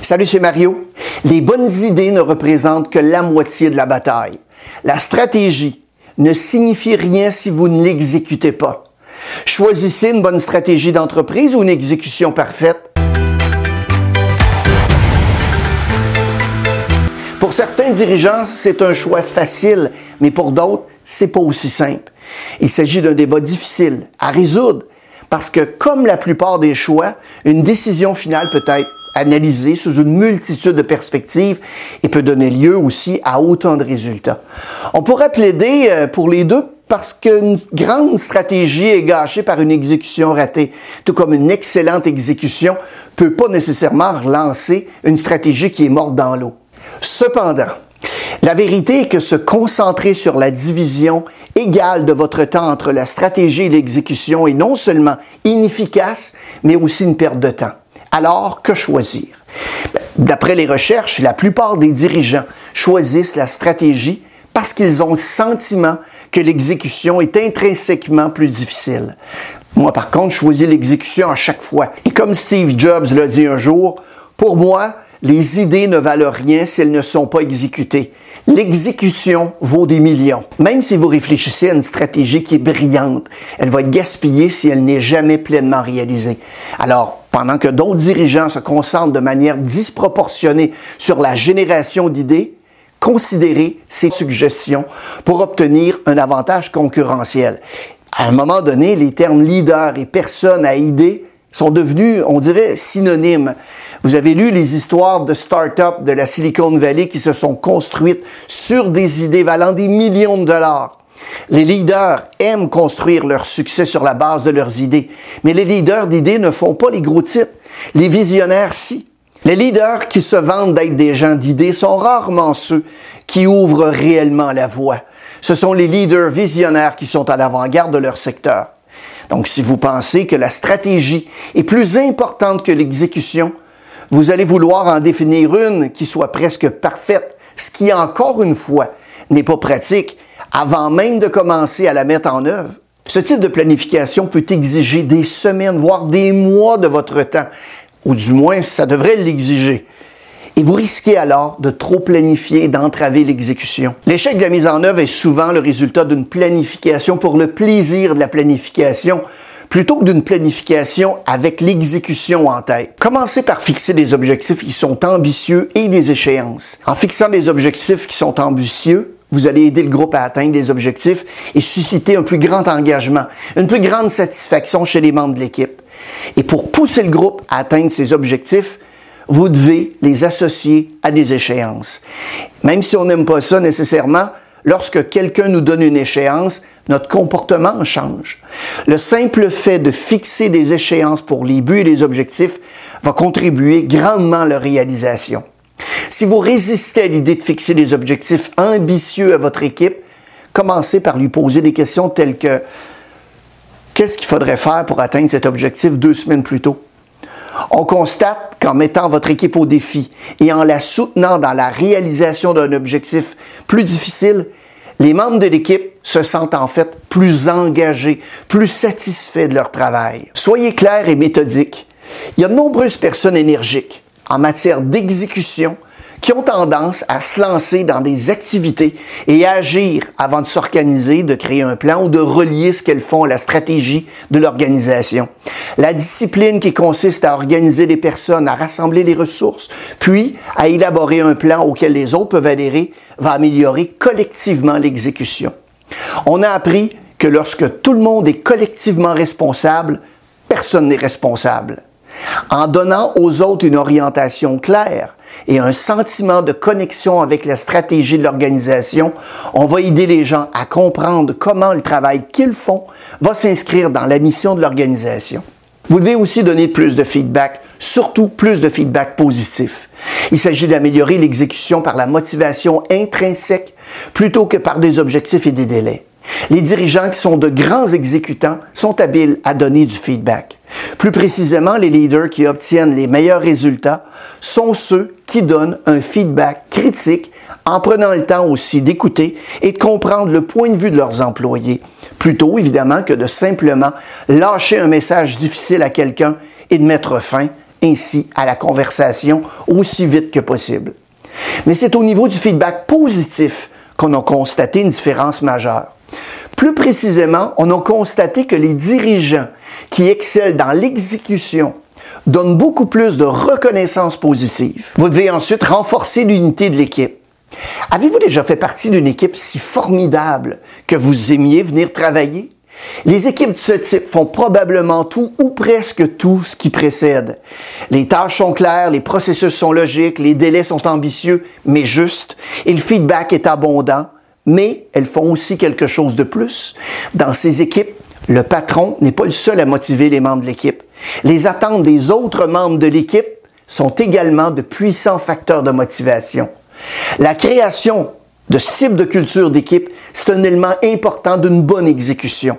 Salut, c'est Mario. Les bonnes idées ne représentent que la moitié de la bataille. La stratégie ne signifie rien si vous ne l'exécutez pas. Choisissez une bonne stratégie d'entreprise ou une exécution parfaite. Pour certains dirigeants, c'est un choix facile, mais pour d'autres, c'est pas aussi simple. Il s'agit d'un débat difficile à résoudre parce que, comme la plupart des choix, une décision finale peut être analysée sous une multitude de perspectives et peut donner lieu aussi à autant de résultats. On pourrait plaider euh, pour les deux parce qu'une grande stratégie est gâchée par une exécution ratée, tout comme une excellente exécution peut pas nécessairement relancer une stratégie qui est morte dans l'eau. Cependant, la vérité est que se concentrer sur la division égale de votre temps entre la stratégie et l'exécution est non seulement inefficace, mais aussi une perte de temps. Alors, que choisir? D'après les recherches, la plupart des dirigeants choisissent la stratégie parce qu'ils ont le sentiment que l'exécution est intrinsèquement plus difficile. Moi, par contre, je choisis l'exécution à chaque fois. Et comme Steve Jobs l'a dit un jour, pour moi, les idées ne valent rien si elles ne sont pas exécutées. L'exécution vaut des millions. Même si vous réfléchissez à une stratégie qui est brillante, elle va être gaspillée si elle n'est jamais pleinement réalisée. Alors, pendant que d'autres dirigeants se concentrent de manière disproportionnée sur la génération d'idées, considérez ces suggestions pour obtenir un avantage concurrentiel. À un moment donné, les termes leader et personne à idées sont devenus, on dirait, synonymes. Vous avez lu les histoires de start-up de la Silicon Valley qui se sont construites sur des idées valant des millions de dollars. Les leaders aiment construire leur succès sur la base de leurs idées, mais les leaders d'idées ne font pas les gros titres. Les visionnaires, si. Les leaders qui se vendent d'être des gens d'idées sont rarement ceux qui ouvrent réellement la voie. Ce sont les leaders visionnaires qui sont à l'avant-garde de leur secteur. Donc, si vous pensez que la stratégie est plus importante que l'exécution, vous allez vouloir en définir une qui soit presque parfaite, ce qui, encore une fois, n'est pas pratique avant même de commencer à la mettre en œuvre. Ce type de planification peut exiger des semaines, voire des mois de votre temps, ou du moins ça devrait l'exiger. Et vous risquez alors de trop planifier et d'entraver l'exécution. L'échec de la mise en œuvre est souvent le résultat d'une planification pour le plaisir de la planification plutôt que d'une planification avec l'exécution en tête. Commencez par fixer des objectifs qui sont ambitieux et des échéances. En fixant des objectifs qui sont ambitieux, vous allez aider le groupe à atteindre les objectifs et susciter un plus grand engagement, une plus grande satisfaction chez les membres de l'équipe. Et pour pousser le groupe à atteindre ses objectifs, vous devez les associer à des échéances. Même si on n'aime pas ça nécessairement, lorsque quelqu'un nous donne une échéance, notre comportement change. Le simple fait de fixer des échéances pour les buts et les objectifs va contribuer grandement à leur réalisation. Si vous résistez à l'idée de fixer des objectifs ambitieux à votre équipe, commencez par lui poser des questions telles que qu'est-ce qu'il faudrait faire pour atteindre cet objectif deux semaines plus tôt? On constate qu'en mettant votre équipe au défi et en la soutenant dans la réalisation d'un objectif plus difficile, les membres de l'équipe se sentent en fait plus engagés, plus satisfaits de leur travail. Soyez clairs et méthodiques. Il y a de nombreuses personnes énergiques en matière d'exécution qui ont tendance à se lancer dans des activités et agir avant de s'organiser, de créer un plan ou de relier ce qu'elles font à la stratégie de l'organisation. La discipline qui consiste à organiser les personnes, à rassembler les ressources, puis à élaborer un plan auquel les autres peuvent adhérer, va améliorer collectivement l'exécution. On a appris que lorsque tout le monde est collectivement responsable, personne n'est responsable. En donnant aux autres une orientation claire et un sentiment de connexion avec la stratégie de l'organisation, on va aider les gens à comprendre comment le travail qu'ils font va s'inscrire dans la mission de l'organisation. Vous devez aussi donner plus de feedback, surtout plus de feedback positif. Il s'agit d'améliorer l'exécution par la motivation intrinsèque plutôt que par des objectifs et des délais. Les dirigeants qui sont de grands exécutants sont habiles à donner du feedback. Plus précisément, les leaders qui obtiennent les meilleurs résultats sont ceux qui donnent un feedback critique en prenant le temps aussi d'écouter et de comprendre le point de vue de leurs employés, plutôt évidemment que de simplement lâcher un message difficile à quelqu'un et de mettre fin ainsi à la conversation aussi vite que possible. Mais c'est au niveau du feedback positif qu'on a constaté une différence majeure. Plus précisément, on a constaté que les dirigeants qui excellent dans l'exécution donnent beaucoup plus de reconnaissance positive. Vous devez ensuite renforcer l'unité de l'équipe. Avez-vous déjà fait partie d'une équipe si formidable que vous aimiez venir travailler? Les équipes de ce type font probablement tout ou presque tout ce qui précède. Les tâches sont claires, les processus sont logiques, les délais sont ambitieux, mais justes, et le feedback est abondant, mais elles font aussi quelque chose de plus. Dans ces équipes, le patron n'est pas le seul à motiver les membres de l'équipe. Les attentes des autres membres de l'équipe sont également de puissants facteurs de motivation. La création de type de culture d'équipe, c'est un élément important d'une bonne exécution.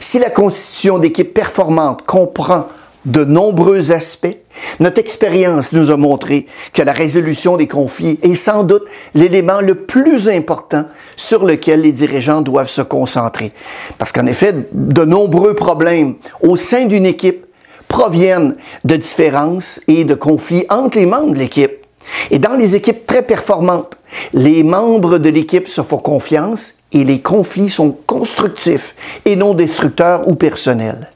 Si la constitution d'équipe performante comprend de nombreux aspects, notre expérience nous a montré que la résolution des conflits est sans doute l'élément le plus important sur lequel les dirigeants doivent se concentrer. Parce qu'en effet, de nombreux problèmes au sein d'une équipe proviennent de différences et de conflits entre les membres de l'équipe. Et dans les équipes très performantes, les membres de l'équipe se font confiance et les conflits sont constructifs et non destructeurs ou personnels.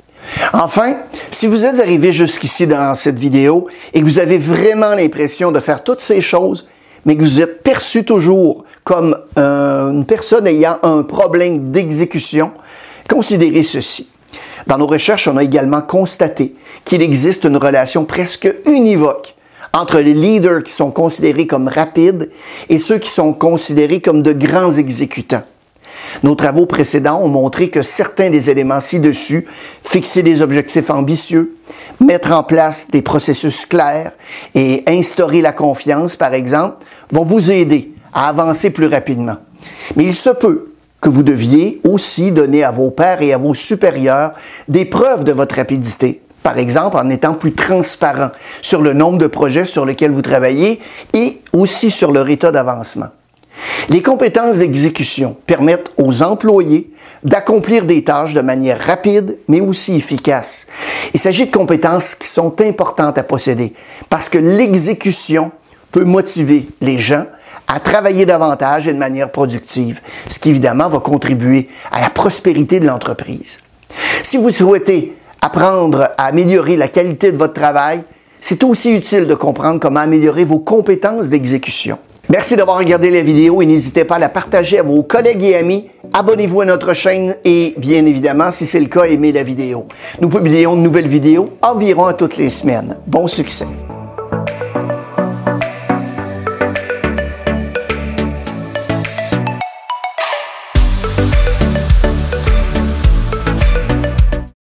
Enfin, si vous êtes arrivé jusqu'ici dans cette vidéo et que vous avez vraiment l'impression de faire toutes ces choses, mais que vous êtes perçu toujours comme une personne ayant un problème d'exécution, considérez ceci. Dans nos recherches, on a également constaté qu'il existe une relation presque univoque entre les leaders qui sont considérés comme rapides et ceux qui sont considérés comme de grands exécutants. Nos travaux précédents ont montré que certains des éléments ci-dessus, fixer des objectifs ambitieux, mettre en place des processus clairs et instaurer la confiance, par exemple, vont vous aider à avancer plus rapidement. Mais il se peut que vous deviez aussi donner à vos pairs et à vos supérieurs des preuves de votre rapidité par exemple en étant plus transparent sur le nombre de projets sur lesquels vous travaillez et aussi sur leur état d'avancement. Les compétences d'exécution permettent aux employés d'accomplir des tâches de manière rapide mais aussi efficace. Il s'agit de compétences qui sont importantes à posséder parce que l'exécution peut motiver les gens à travailler davantage et de manière productive, ce qui évidemment va contribuer à la prospérité de l'entreprise. Si vous souhaitez apprendre à améliorer la qualité de votre travail, c'est aussi utile de comprendre comment améliorer vos compétences d'exécution. Merci d'avoir regardé la vidéo et n'hésitez pas à la partager à vos collègues et amis. Abonnez-vous à notre chaîne et bien évidemment, si c'est le cas, aimez la vidéo. Nous publions de nouvelles vidéos environ toutes les semaines. Bon succès!